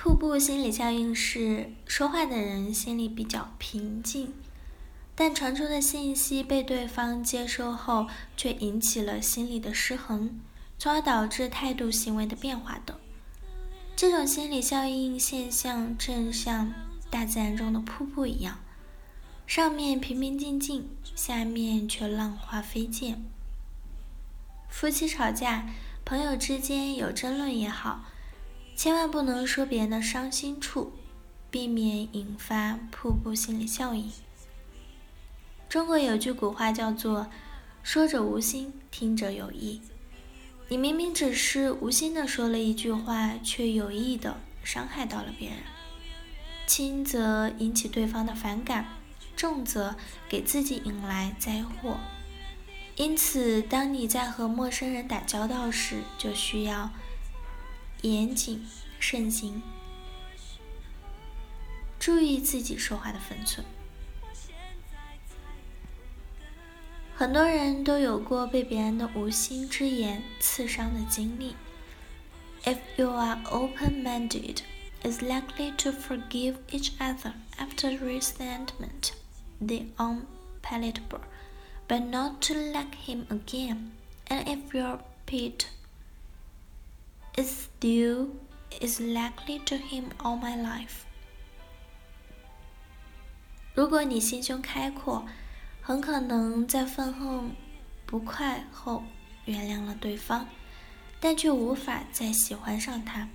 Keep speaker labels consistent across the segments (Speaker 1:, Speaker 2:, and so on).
Speaker 1: 瀑布心理效应是说话的人心里比较平静，但传出的信息被对方接收后，却引起了心理的失衡，从而导致态度、行为的变化等。这种心理效应现象，正像大自然中的瀑布一样，上面平平静静，下面却浪花飞溅。夫妻吵架，朋友之间有争论也好。千万不能说别人的伤心处，避免引发瀑布心理效应。中国有句古话叫做“说者无心，听者有意”。你明明只是无心的说了一句话，却有意的伤害到了别人，轻则引起对方的反感，重则给自己引来灾祸。因此，当你在和陌生人打交道时，就需要。严谨慎行，注意自己说话的分寸。很多人都有过被别人的无心之言刺伤的经历。If you are open-minded, is likely to forgive each other after resentment, the unpalatable, but not to like him again. And if you're pit is still is likely to him all my life。如果你心胸开阔，很可能在愤恨不快后原谅了对方，但却无法再喜欢上他；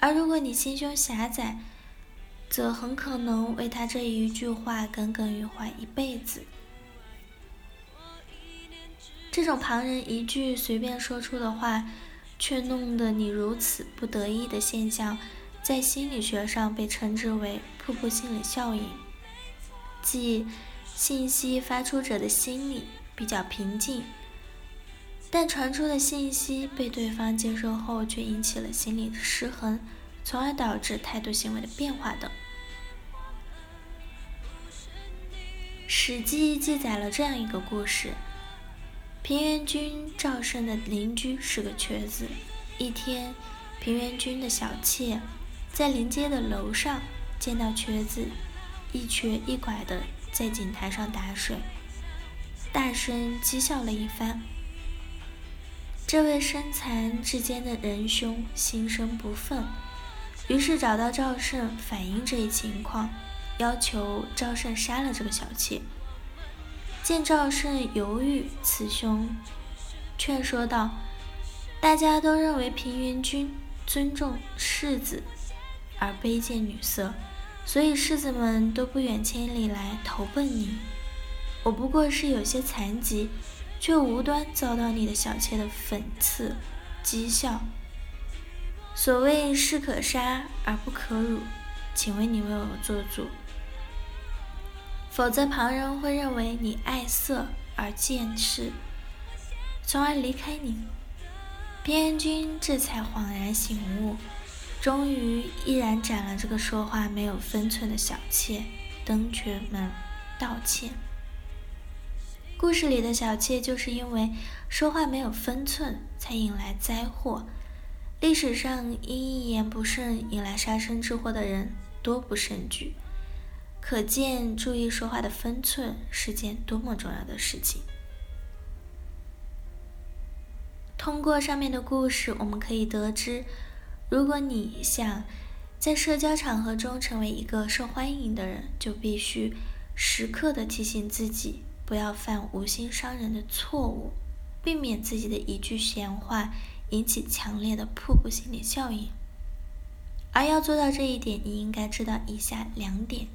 Speaker 1: 而如果你心胸狭窄，则很可能为他这一句话耿耿于怀一辈子。这种旁人一句随便说出的话。却弄得你如此不得意的现象，在心理学上被称之为“瀑布心理效应”，即信息发出者的心理比较平静，但传出的信息被对方接收后，却引起了心理的失衡，从而导致态度、行为的变化等。《史记》记载了这样一个故事。平原君赵胜的邻居是个瘸子。一天，平原君的小妾在临街的楼上见到瘸子一瘸一拐的在井台上打水，大声讥笑了一番。这位身残志坚的仁兄心生不忿，于是找到赵胜反映这一情况，要求赵胜杀了这个小妾。见赵胜犹豫，此兄劝说道：“大家都认为平原君尊重世子，而卑贱女色，所以世子们都不远千里来投奔你。我不过是有些残疾，却无端遭到你的小妾的讽刺讥笑。所谓士可杀而不可辱，请为你为我做主。”否则，旁人会认为你爱色而见世，从而离开你。平原君这才恍然醒悟，终于毅然斩了这个说话没有分寸的小妾，登阙门道歉。故事里的小妾就是因为说话没有分寸，才引来灾祸。历史上因一言不慎引来杀身之祸的人多不胜举。可见，注意说话的分寸是件多么重要的事情。通过上面的故事，我们可以得知，如果你想在社交场合中成为一个受欢迎的人，就必须时刻的提醒自己，不要犯无心伤人的错误，避免自己的一句闲话引起强烈的瀑布心理效应。而要做到这一点，你应该知道以下两点。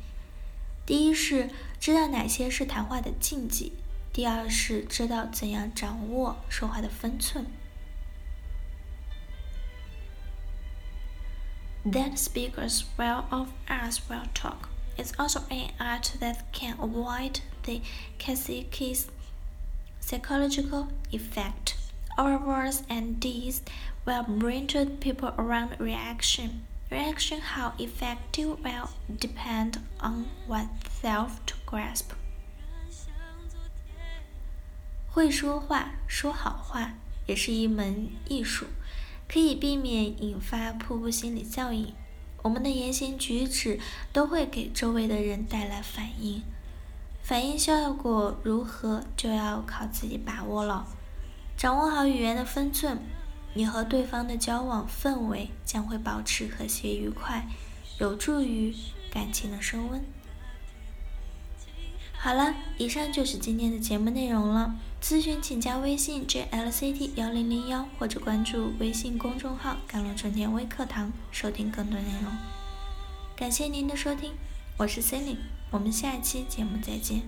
Speaker 1: 第一是知道哪些是谈话的禁忌，第二是知道怎样掌握说话的分寸。That speakers well of us will talk is also an art that can avoid the classic psychological effect. Our words and deeds will bring to people around reaction. Reaction how effective will depend on oneself to grasp。会说话，说好话也是一门艺术，可以避免引发瀑布心理效应。我们的言行举止都会给周围的人带来反应，反应效果如何就要靠自己把握了。掌握好语言的分寸，你和对方的交往氛围将会保持和谐愉快，有助于感情的升温。好了，以上就是今天的节目内容了。咨询请加微信 jlct 幺零零幺或者关注微信公众号“甘露春天微课堂”收听更多内容。感谢您的收听，我是 c e l i n e 我们下一期节目再见。